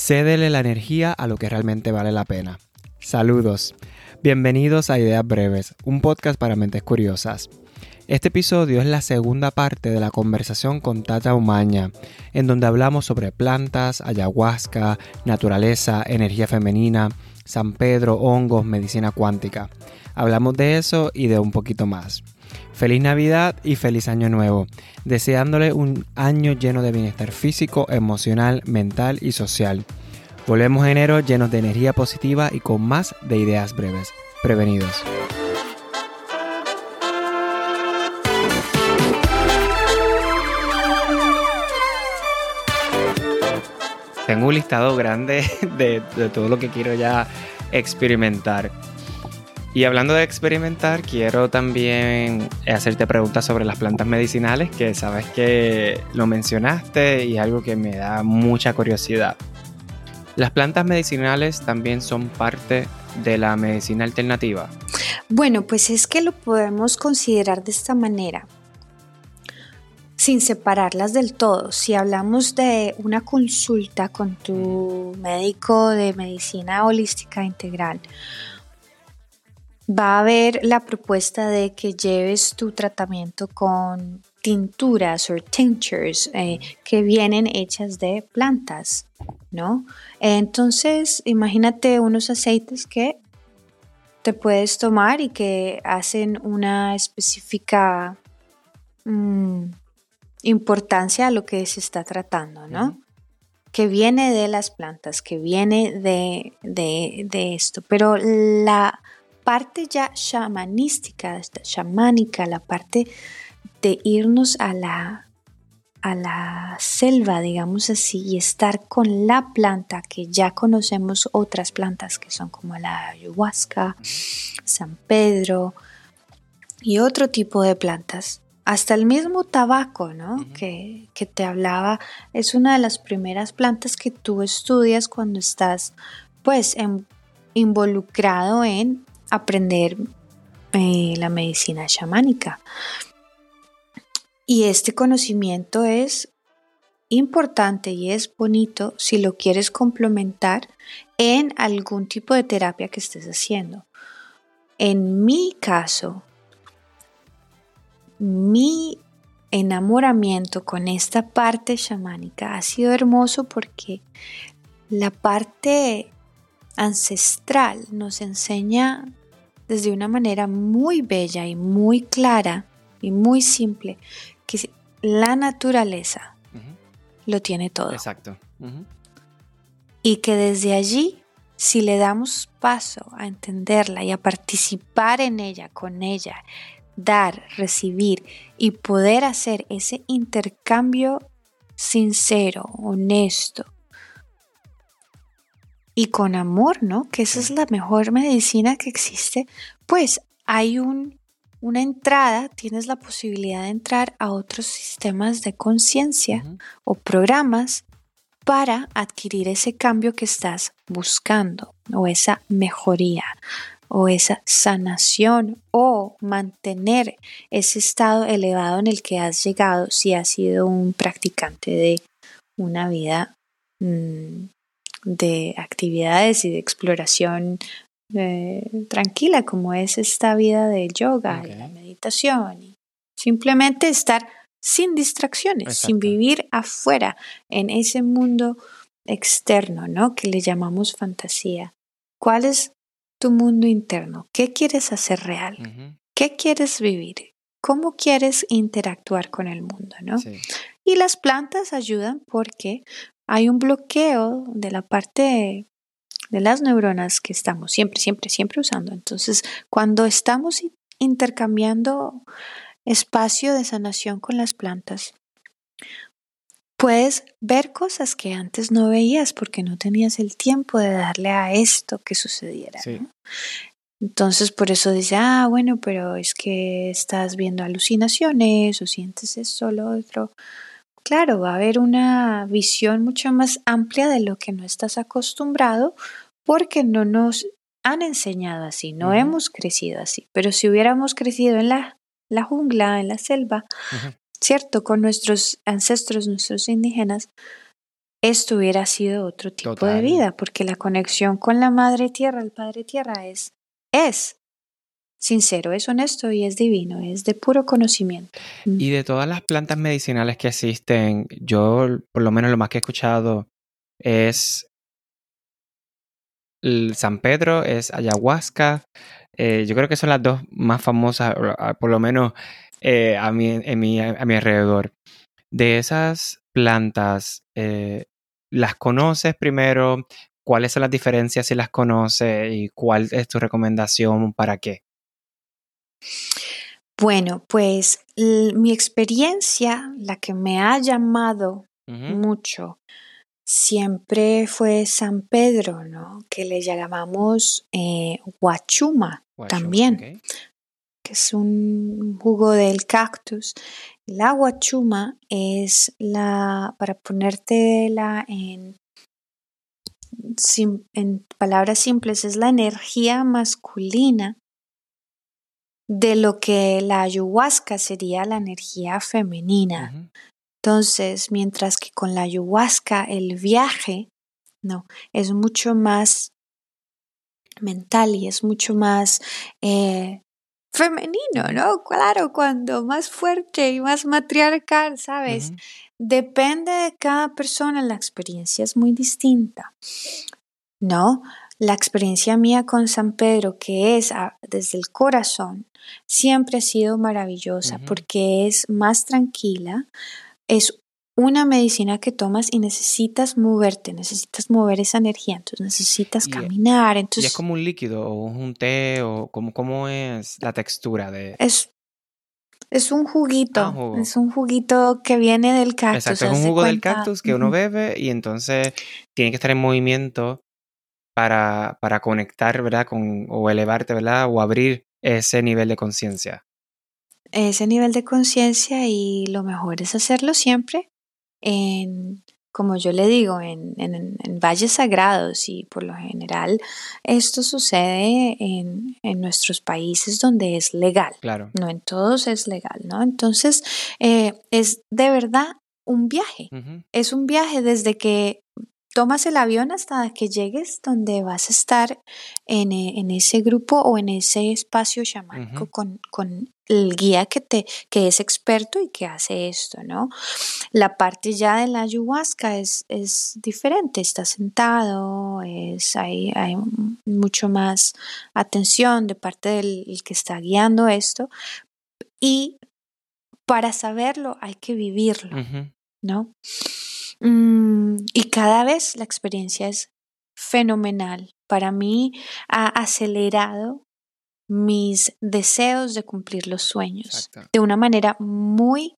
Cédele la energía a lo que realmente vale la pena. Saludos. Bienvenidos a Ideas Breves, un podcast para mentes curiosas. Este episodio es la segunda parte de la conversación con Tata Umaña, en donde hablamos sobre plantas, ayahuasca, naturaleza, energía femenina, San Pedro, hongos, medicina cuántica. Hablamos de eso y de un poquito más. Feliz Navidad y feliz Año Nuevo, deseándole un año lleno de bienestar físico, emocional, mental y social. Volvemos en enero llenos de energía positiva y con más de ideas breves. Prevenidos. Tengo un listado grande de, de todo lo que quiero ya experimentar. Y hablando de experimentar, quiero también hacerte preguntas sobre las plantas medicinales, que sabes que lo mencionaste y es algo que me da mucha curiosidad. ¿Las plantas medicinales también son parte de la medicina alternativa? Bueno, pues es que lo podemos considerar de esta manera, sin separarlas del todo. Si hablamos de una consulta con tu médico de medicina holística integral, va a haber la propuesta de que lleves tu tratamiento con tinturas o tinctures eh, que vienen hechas de plantas, ¿no? Entonces, imagínate unos aceites que te puedes tomar y que hacen una específica mm, importancia a lo que se está tratando, ¿no? Que viene de las plantas, que viene de, de esto, pero la parte ya shamanística, chamánica, la parte de irnos a la, a la selva, digamos así, y estar con la planta que ya conocemos otras plantas que son como la ayahuasca, San Pedro y otro tipo de plantas. Hasta el mismo tabaco, ¿no? que, que te hablaba, es una de las primeras plantas que tú estudias cuando estás, pues, involucrado en aprender eh, la medicina chamánica. Y este conocimiento es importante y es bonito si lo quieres complementar en algún tipo de terapia que estés haciendo. En mi caso, mi enamoramiento con esta parte chamánica ha sido hermoso porque la parte ancestral nos enseña desde una manera muy bella y muy clara y muy simple que la naturaleza lo tiene todo. Exacto. Y que desde allí, si le damos paso a entenderla y a participar en ella, con ella, dar, recibir y poder hacer ese intercambio sincero, honesto, y con amor, ¿no? Que esa es la mejor medicina que existe, pues hay un, una entrada, tienes la posibilidad de entrar a otros sistemas de conciencia o programas para adquirir ese cambio que estás buscando o esa mejoría o esa sanación o mantener ese estado elevado en el que has llegado si has sido un practicante de una vida mm, de actividades y de exploración eh, tranquila como es esta vida de yoga y la meditación. Y simplemente estar sin distracciones, sin vivir afuera en ese mundo externo, ¿no? Que le llamamos fantasía. ¿Cuál es tu mundo interno? ¿Qué quieres hacer real? ¿Qué quieres vivir? ¿Cómo quieres interactuar con el mundo, no? Y las plantas ayudan porque hay un bloqueo de la parte de las neuronas que estamos siempre, siempre, siempre usando. Entonces, cuando estamos intercambiando espacio de sanación con las plantas, puedes ver cosas que antes no veías porque no tenías el tiempo de darle a esto que sucediera. Entonces, por eso dice, ah, bueno, pero es que estás viendo alucinaciones o sientes esto, lo otro claro, va a haber una visión mucho más amplia de lo que no estás acostumbrado porque no nos han enseñado así, no hemos crecido así. Pero si hubiéramos crecido en la, la jungla, en la selva, ¿cierto? Con nuestros ancestros, nuestros indígenas, esto hubiera sido otro tipo de vida, porque la conexión con la Madre Tierra, el Padre Tierra es, es sincero, es honesto y es divino, es de puro conocimiento. Y de todas las plantas medicinales que existen, yo por lo menos lo más que he escuchado es el San Pedro, es ayahuasca. Eh, yo creo que son las dos más famosas, por lo menos eh, a, mi, a mi alrededor. De esas plantas, eh, ¿las conoces primero? ¿Cuáles son las diferencias si las conoces? ¿Y cuál es tu recomendación para qué? Bueno, pues mi experiencia, la que me ha llamado mucho, siempre fue San Pedro, ¿no? Que le llamamos eh, guachuma, también, que es un jugo del cactus. La guachuma es la, para ponértela en, en palabras simples, es la energía masculina de lo que la ayahuasca sería la energía femenina. Entonces, mientras que con la ayahuasca el viaje, no, es mucho más mental y es mucho más eh, femenino, ¿no? Claro, cuando más fuerte y más matriarcal, ¿sabes? Depende de cada persona, la experiencia es muy distinta, ¿no? La experiencia mía con San Pedro, que es desde el corazón, siempre ha sido maravillosa porque es más tranquila, es una medicina que tomas y necesitas moverte, necesitas mover esa energía, entonces necesitas caminar. Entonces, ¿Y es como un líquido o un té o cómo, cómo es la textura de...? Es, es un juguito, ah, es un juguito que viene del cactus. Exacto, es un jugo del cactus que uno bebe y entonces tiene que estar en movimiento para, para conectar, ¿verdad? Con, o elevarte, ¿verdad? O abrir ese nivel de conciencia. Ese nivel de conciencia y lo mejor es hacerlo siempre en, como yo le digo, en, en, valles sagrados y por lo general esto sucede en, en, nuestros países donde es legal. Claro. No en todos es legal, ¿no? Entonces, eh, es de verdad un viaje. Es un viaje desde que tomas el avión hasta que llegues donde vas a estar en, eh, ese grupo o en ese espacio chamánico con, el guía que, te, que es experto y que hace esto, ¿no? La parte ya de la ayahuasca es, es diferente, está sentado, es, hay, hay mucho más atención de parte del que está guiando esto y para saberlo hay que vivirlo, ¿no? Mm, y cada vez la experiencia es fenomenal. Para mí ha acelerado mis deseos de cumplir los sueños de una manera muy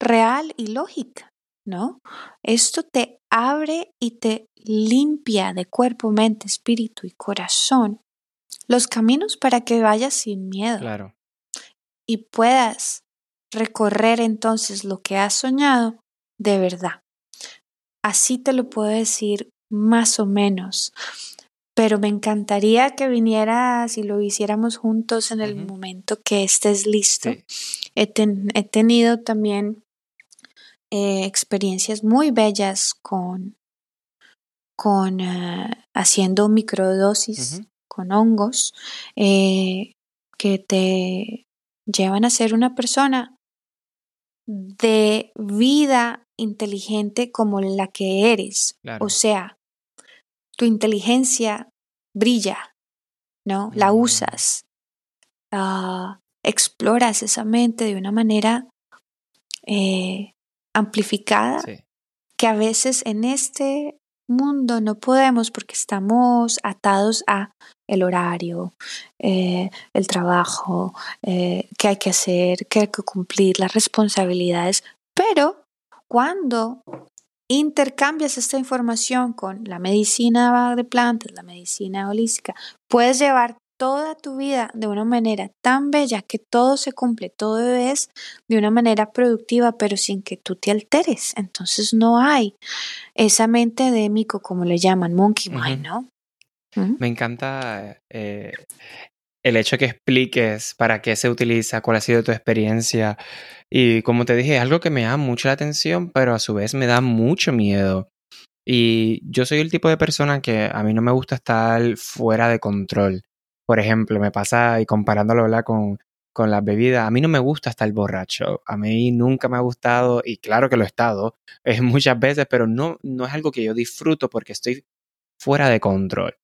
real y lógica, ¿no? Esto te abre y te limpia de cuerpo, mente, espíritu y corazón los caminos para que vayas sin miedo. Claro. Y puedas recorrer entonces lo que has soñado de verdad. Así te lo puedo decir más o menos. Pero me encantaría que vinieras y lo hiciéramos juntos en el momento que estés listo. He, tenido también eh, experiencias muy bellas con, con eh, haciendo microdosis con hongos eh, que te llevan a ser una persona de vida inteligente como la que eres. O sea, tu inteligencia brilla, ¿no? La usas, ah, exploras esa mente de una manera eh, amplificada que a veces en este mundo no podemos porque estamos atados a el horario, eh, el trabajo, eh, que hay que hacer, que hay que cumplir, las responsabilidades, pero cuando intercambias esta información con la medicina de plantas, la medicina holística, puedes llevar toda tu vida de una manera tan bella que todo se cumple, todo es de una manera productiva, pero sin que tú te alteres. Entonces no hay esa mente de mico, como le llaman, monkey mind, ¿no? Me encanta eh, el hecho que expliques para qué se utiliza, cuál ha sido tu experiencia. Y como te dije, es algo que me da mucha atención, pero a su vez me da mucho miedo. Y yo soy el tipo de persona que a mí no me gusta estar fuera de control. Por ejemplo, me pasa, y comparándolo con, con las bebidas, a mí no me gusta estar borracho. A mí nunca me ha gustado, y claro que lo he estado es muchas veces, pero no, no es algo que yo disfruto porque estoy fuera de control.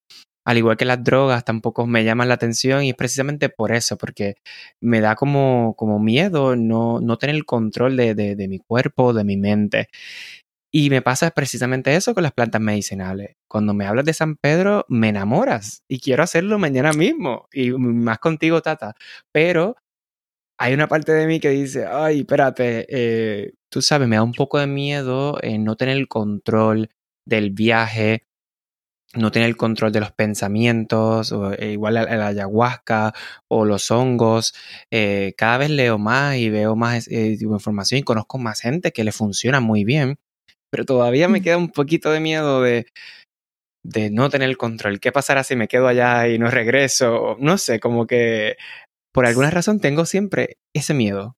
Al igual que las drogas, tampoco me llaman la atención y es precisamente por eso, porque me da como, como miedo no, no tener el control de, de, mi cuerpo, de mi mente. Y me pasa precisamente eso con las plantas medicinales. Cuando me hablas de San Pedro, me enamoras y quiero hacerlo mañana mismo. Y más contigo, Tata. Pero hay una parte de mí que dice, ay, espérate, eh, tú sabes, me da un poco de miedo en no tener el control del viaje, no tener el control de los pensamientos, o, eh, igual la, ayahuasca o los hongos. Eh, cada vez leo más y veo más información y conozco más gente que le funciona muy bien pero todavía me mm. queda un poquito de miedo de, de no tener el control. ¿Qué pasará si me quedo allá y no regreso? No sé, como que por alguna razón tengo siempre ese miedo.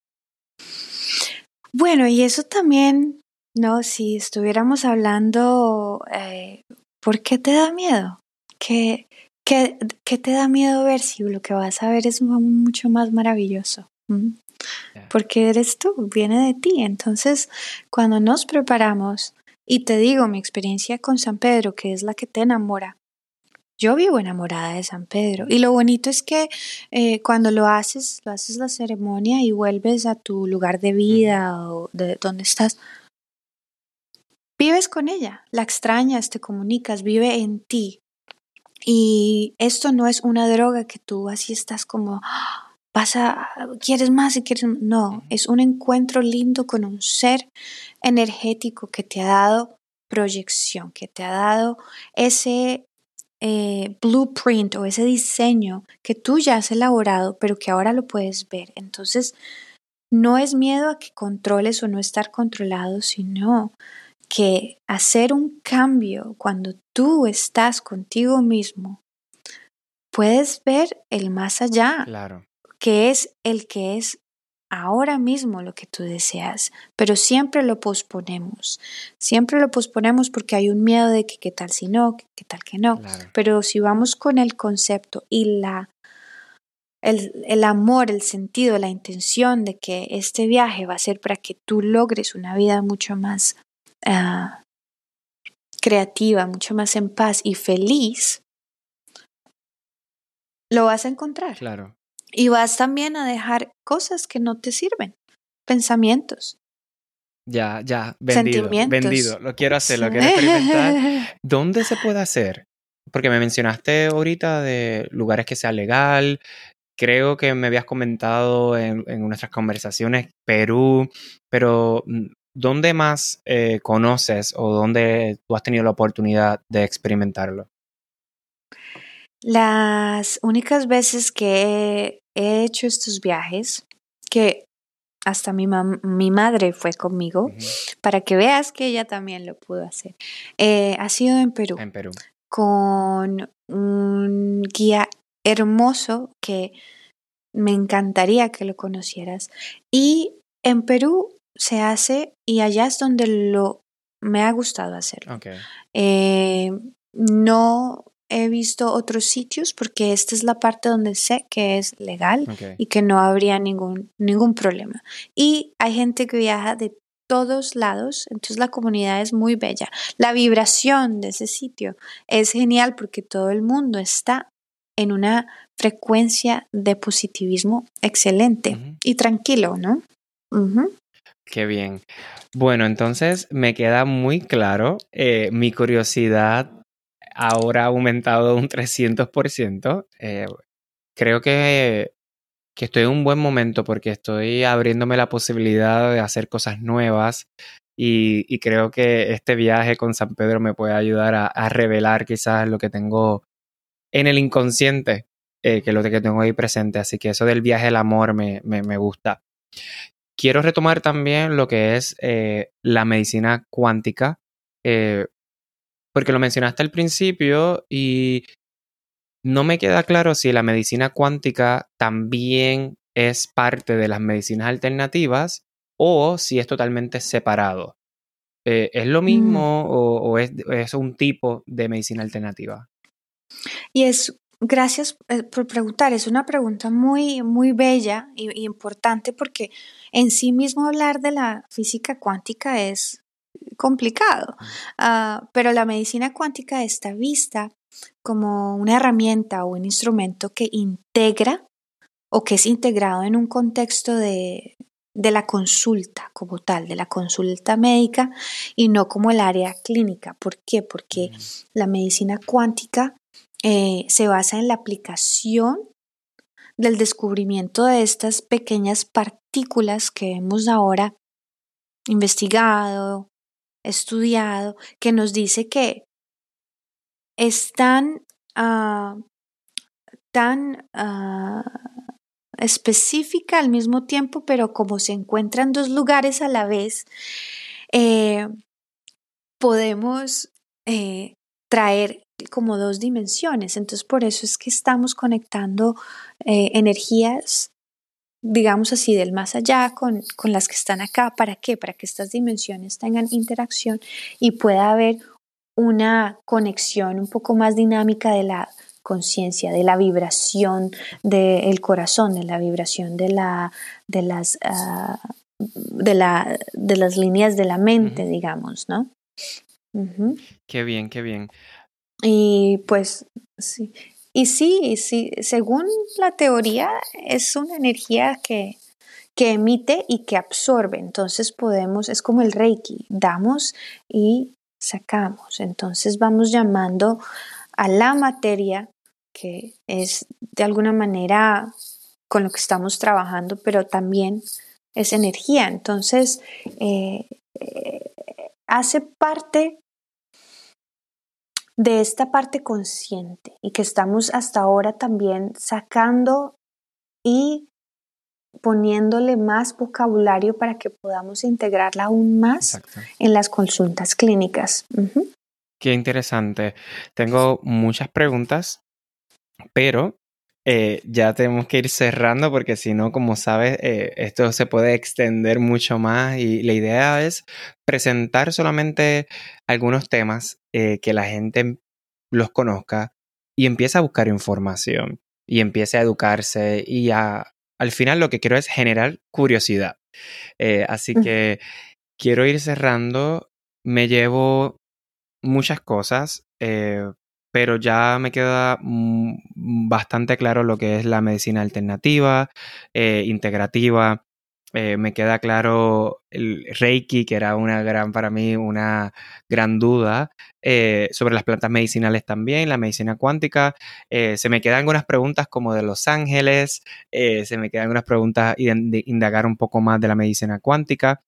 Bueno, y eso también, ¿no? Si estuviéramos hablando, eh, ¿por qué te da miedo? ¿Qué, qué, qué te da miedo ver si lo que vas a ver es mucho más maravilloso? ¿Mm? porque eres tú, viene de ti. Entonces, cuando nos preparamos, y te digo mi experiencia con San Pedro, que es la que te enamora, yo vivo enamorada de San Pedro. Y lo bonito es que eh, cuando lo haces, lo haces la ceremonia y vuelves a tu lugar de vida o de donde estás, vives con ella, la extrañas, te comunicas, vive en ti. Y esto no es una droga que tú así estás como, vas a, quieres más y quieres No, es un encuentro lindo con un ser energético que te ha dado proyección, que te ha dado ese eh, blueprint o ese diseño que tú ya has elaborado, pero que ahora lo puedes ver. Entonces, no es miedo a que controles o no estar controlado, sino que hacer un cambio cuando tú estás contigo mismo, puedes ver el más allá. Claro que es el que es ahora mismo lo que tú deseas, pero siempre lo posponemos. Siempre lo posponemos porque hay un miedo de que qué tal si no, qué tal que no. Pero si vamos con el concepto y la el, amor, el sentido, la intención de que este viaje va a ser para que tú logres una vida mucho más ah, creativa, mucho más en paz y feliz, lo vas a encontrar. Claro. Y vas también a dejar cosas que no te sirven, pensamientos. Ya, ya, vendido, vendido. Lo quiero hacer, lo quiero experimentar. ¿Dónde se puede hacer? Porque me mencionaste ahorita de lugares que sea legal. Creo que me habías comentado en, nuestras conversaciones Perú, pero mm, ¿dónde más eh, conoces o dónde tú has tenido la oportunidad de experimentarlo? Las únicas veces que he hecho estos viajes, que hasta mi, mi madre fue conmigo, para que veas que ella también lo pudo hacer, eh, ha sido en Perú. En Perú. Con un guía hermoso que me encantaría que lo conocieras. Y en Perú se hace, y allá es donde lo me ha gustado hacerlo. Eh, no he visto otros sitios porque esta es la parte donde sé que es legal y que no habría ningún, ningún problema. Y hay gente que viaja de todos lados, entonces la comunidad es muy bella. La vibración de ese sitio es genial porque todo el mundo está en una frecuencia de positivismo excelente y tranquilo, ¿no? Qué bien. Bueno, entonces me queda muy claro eh, mi curiosidad ahora ha aumentado un 300%. Eh, creo que, que estoy en un buen momento porque estoy abriéndome la posibilidad de hacer cosas nuevas y, creo que este viaje con San Pedro me puede ayudar a, revelar quizás lo que tengo en el inconsciente, eh, que es lo que tengo ahí presente. Así que eso del viaje del amor me, me, gusta. Quiero retomar también lo que es eh, la medicina cuántica porque lo mencionaste al principio y no me queda claro si la medicina cuántica también es parte de las medicinas alternativas o si es totalmente separado. Eh, ¿Es lo mismo mm. o, es, un tipo de medicina alternativa? Y es, gracias eh, por preguntar, es una pregunta muy, muy bella y, importante porque en sí mismo hablar de la física cuántica es complicado, mm. ah, pero la medicina cuántica está vista como una herramienta o un instrumento que integra o que es integrado en un contexto de, de la consulta como tal, de la consulta médica y no como el área clínica. ¿Por qué? Porque la medicina cuántica eh, se basa en la aplicación del descubrimiento de estas pequeñas partículas que hemos ahora investigado, estudiado, que nos dice que están ah, tan ah, específica al mismo tiempo, pero como se encuentran dos lugares a la vez, eh, podemos eh, traer como dos dimensiones. Entonces, por eso es que estamos conectando eh, energías, digamos así, del más allá con, con las que están acá. ¿Para qué? Para que estas dimensiones tengan interacción y pueda haber una conexión un poco más dinámica de la conciencia, de la vibración del corazón, de la vibración de, la, de, las, ah, de, la, de las líneas de la mente, digamos, ¿no? Qué bien, qué bien. Y pues sí. Y sí, sí, según la teoría, es una energía que, que emite y que absorbe. Entonces podemos, es como el Reiki, damos y sacamos. Entonces vamos llamando a la materia, que es de alguna manera con lo que estamos trabajando, pero también es energía. Entonces, eh, eh, hace parte de esta parte consciente y que estamos hasta ahora también sacando y poniéndole más vocabulario para que podamos integrarla aún más en las consultas clínicas. Qué interesante. Tengo muchas preguntas, pero eh, ya tenemos que ir cerrando porque si no, como sabes, eh, esto se puede extender mucho más y la idea es presentar solamente algunos temas eh, que la gente los conozca y empiece a buscar información y empiece a educarse y a, al final lo que quiero es generar curiosidad. así que quiero ir cerrando. Me llevo muchas cosas, eh, pero ya me queda mm, bastante claro lo que es la medicina alternativa, eh, integrativa. Eh, me queda claro el Reiki, que era una gran, para mí, una gran duda sobre las plantas medicinales también, la medicina cuántica. se me quedan algunas preguntas como de los ángeles, se me quedan algunas preguntas de indagar un poco más de la medicina cuántica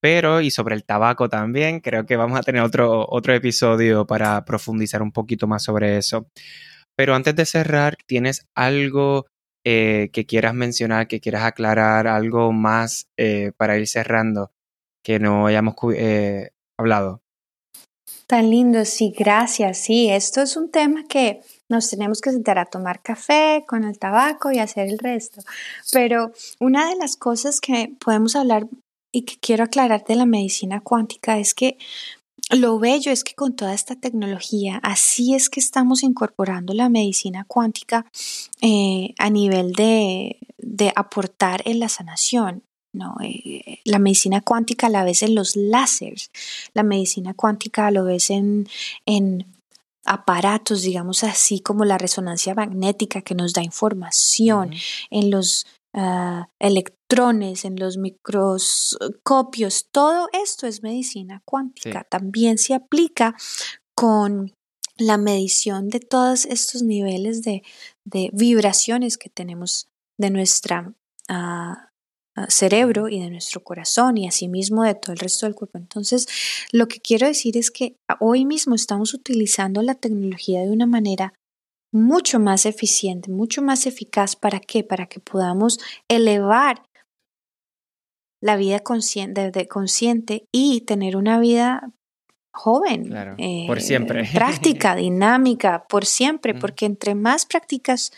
pero y sobre el tabaco también. Creo que vamos a tener otro, otro episodio para profundizar un poquito más sobre eso. Pero antes de cerrar, ¿tienes algo eh, que quieras mencionar, que quieras aclarar, algo más eh, para ir cerrando que no hayamos eh, hablado? Tan lindo, sí, gracias. Sí, esto es un tema que nos tenemos que sentar a tomar café con el tabaco y hacer el resto. Pero una de las cosas que podemos hablar y que quiero aclarar de la medicina cuántica es que lo bello es que con toda esta tecnología, así es que estamos incorporando la medicina cuántica eh, a nivel de, aportar en la sanación. ¿no? Eh, la medicina cuántica la ves en los láseres, la medicina cuántica lo ves en, en aparatos, digamos así, como la resonancia magnética que nos da información, en los Ah, electrones, en los microscopios, todo esto es medicina cuántica. También se aplica con la medición de todos estos niveles de, vibraciones que tenemos de nuestro ah, ah, cerebro y de nuestro corazón y asimismo de todo el resto del cuerpo. Entonces, lo que quiero decir es que hoy mismo estamos utilizando la tecnología de una manera mucho más eficiente, mucho más eficaz. ¿Para qué? Para que podamos elevar la vida consciente, de, consciente y tener una vida joven, por siempre. Eh, práctica, dinámica, por siempre, porque entre más practicas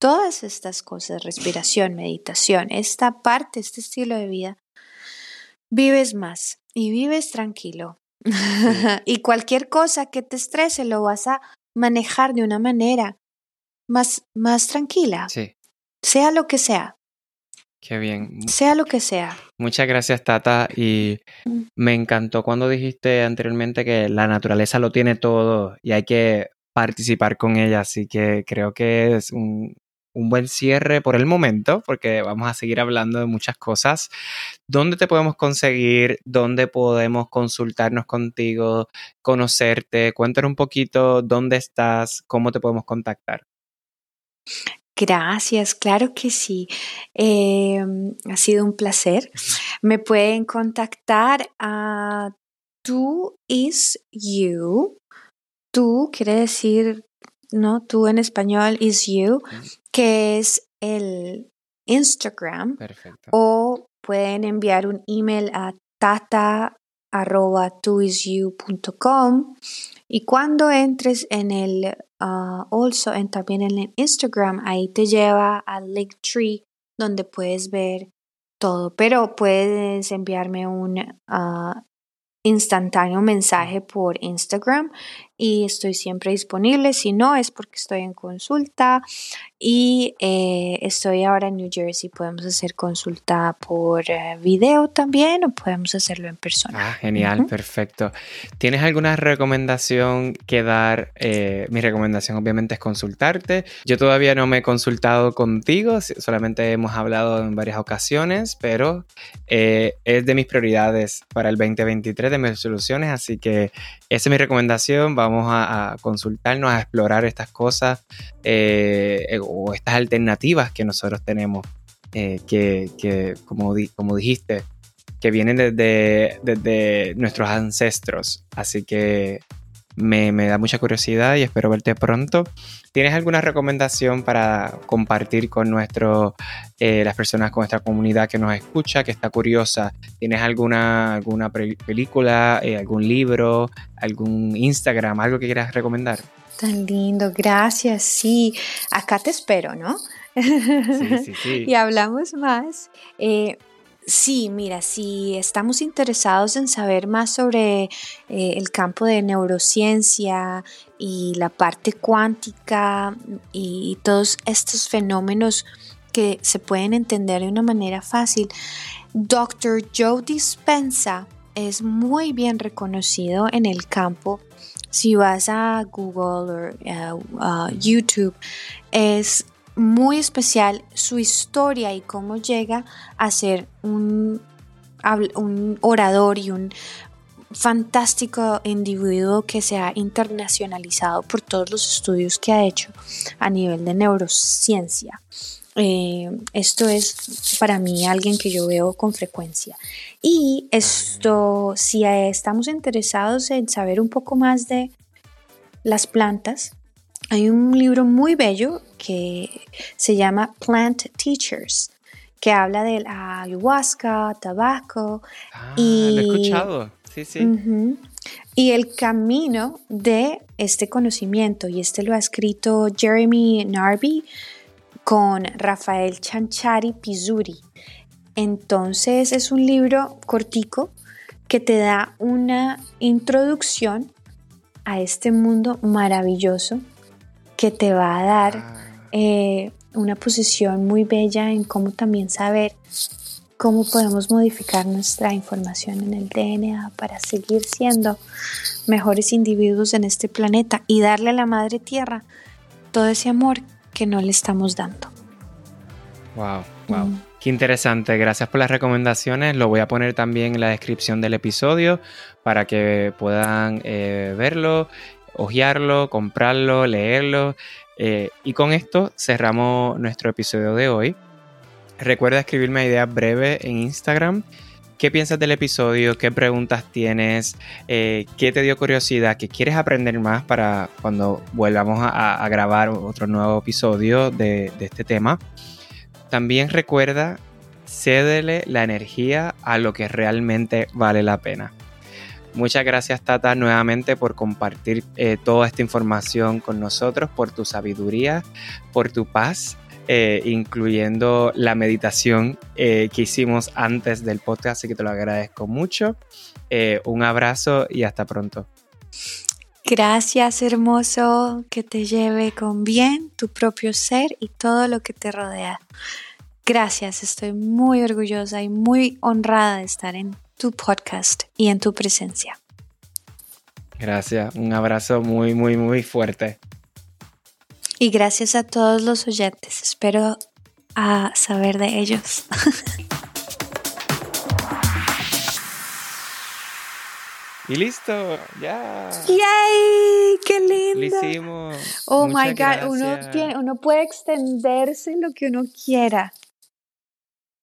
todas estas cosas, respiración, meditación, esta parte, este estilo de vida, vives más y vives tranquilo. y cualquier cosa que te estrese lo vas a manejar de una manera más, más tranquila. Sí. Sea lo que sea. Qué bien. Sea lo que sea. Muchas gracias, Tata. Y Mm. me encantó cuando dijiste anteriormente que la naturaleza lo tiene todo y hay que participar con ella. Así que creo que es un, un buen cierre por el momento, porque vamos a seguir hablando de muchas cosas. ¿Dónde te podemos conseguir? ¿Dónde podemos consultarnos contigo? Conocerte. Cuéntanos un poquito dónde estás, cómo te podemos contactar. Gracias, claro que sí. Eh, ha sido un placer. Me pueden contactar a tú is you. Tú quiere decir, ¿no? Tú en español is you, que es el Instagram. Perfecto. O pueden enviar un email a tata arroba twoisyou.com y cuando entres en el uh, also en, también en el Instagram ahí te lleva al Linktree donde puedes ver todo. Pero puedes enviarme un uh, instantáneo mensaje por Instagram y estoy siempre disponible. Si no, es porque estoy en consulta y eh, estoy ahora en New Jersey. Podemos hacer consulta por eh, video también o podemos hacerlo en persona. Ah, genial, Ujú. perfecto. ¿Tienes alguna recomendación que dar? Eh, mi recomendación obviamente es consultarte. Yo todavía no me he consultado contigo, solamente hemos hablado en varias ocasiones, pero eh, es de mis prioridades para el 2023, de mis soluciones, así que esa es mi recomendación. Vamos a, a consultarnos, a explorar estas cosas eh, eh, o estas alternativas que nosotros tenemos, eh, que, que, como, como dijiste, que vienen desde, desde nuestros ancestros. Así que me, me da mucha curiosidad y espero verte pronto. ¿Tienes alguna recomendación para compartir con nuestro, eh, las personas, con nuestra comunidad que nos escucha, que está curiosa? ¿Tienes alguna, alguna película, eh, algún libro, algún Instagram, algo que quieras recomendar? Tan lindo, gracias. Sí, acá te espero, ¿no? Sí, sí, sí. y hablamos más. Eh, sí, mira, si estamos interesados en saber más sobre eh, el campo de neurociencia y la parte cuántica y todos estos fenómenos que se pueden entender de una manera fácil, Dr. Joe Dispensa es muy bien reconocido en el campo. Si vas a Google o YouTube, es muy especial su historia y cómo llega a ser un, un orador y un fantástico individuo que se ha internacionalizado por todos los estudios que ha hecho a nivel de neurociencia. Eh, esto es para mí alguien que yo veo con frecuencia. Y esto, si estamos interesados en saber un poco más de las plantas, hay un libro muy bello que se llama Plant Teachers, que habla de la ayahuasca, tabaco. Ah, y, lo he escuchado. Sí, sí. Uh -huh, y el camino de este conocimiento. Y este lo ha escrito Jeremy Narby con Rafael Chanchari Pizuri. Entonces es un libro cortico que te da una introducción a este mundo maravilloso que te va a dar Ah. Eh, una posición muy bella en cómo también saber cómo podemos modificar nuestra información en el DNA para seguir siendo mejores individuos en este planeta y darle a la madre tierra todo ese amor que no le estamos dando. Wow, wow. Mm. Qué interesante. Gracias por las recomendaciones. Lo voy a poner también en la descripción del episodio para que puedan eh, verlo, hojearlo, comprarlo, leerlo. Eh, y con esto cerramos nuestro episodio de hoy. Recuerda escribirme ideas breves en Instagram. ¿Qué piensas del episodio? ¿Qué preguntas tienes? Eh, ¿Qué te dio curiosidad? ¿Qué quieres aprender más para cuando volvamos a, grabar otro nuevo episodio de, de, este tema? También recuerda, cédele la energía a lo que realmente vale la pena. Muchas gracias Tata nuevamente por compartir eh, toda esta información con nosotros, por tu sabiduría, por tu paz eh, incluyendo la meditación eh, que hicimos antes del podcast, así que te lo agradezco mucho. Un abrazo y hasta pronto. Gracias, hermoso, que te lleve con bien tu propio ser y todo lo que te rodea. Gracias, estoy muy orgullosa y muy honrada de estar en tu podcast y en tu presencia. Gracias, un abrazo muy, muy, muy fuerte. Y gracias a todos los oyentes. Espero a saber de ellos. Y listo, ya. ¡Yay! ¡Qué lindo! Lo hicimos. Oh my God, uno, tiene, uno puede extenderse lo que uno quiera.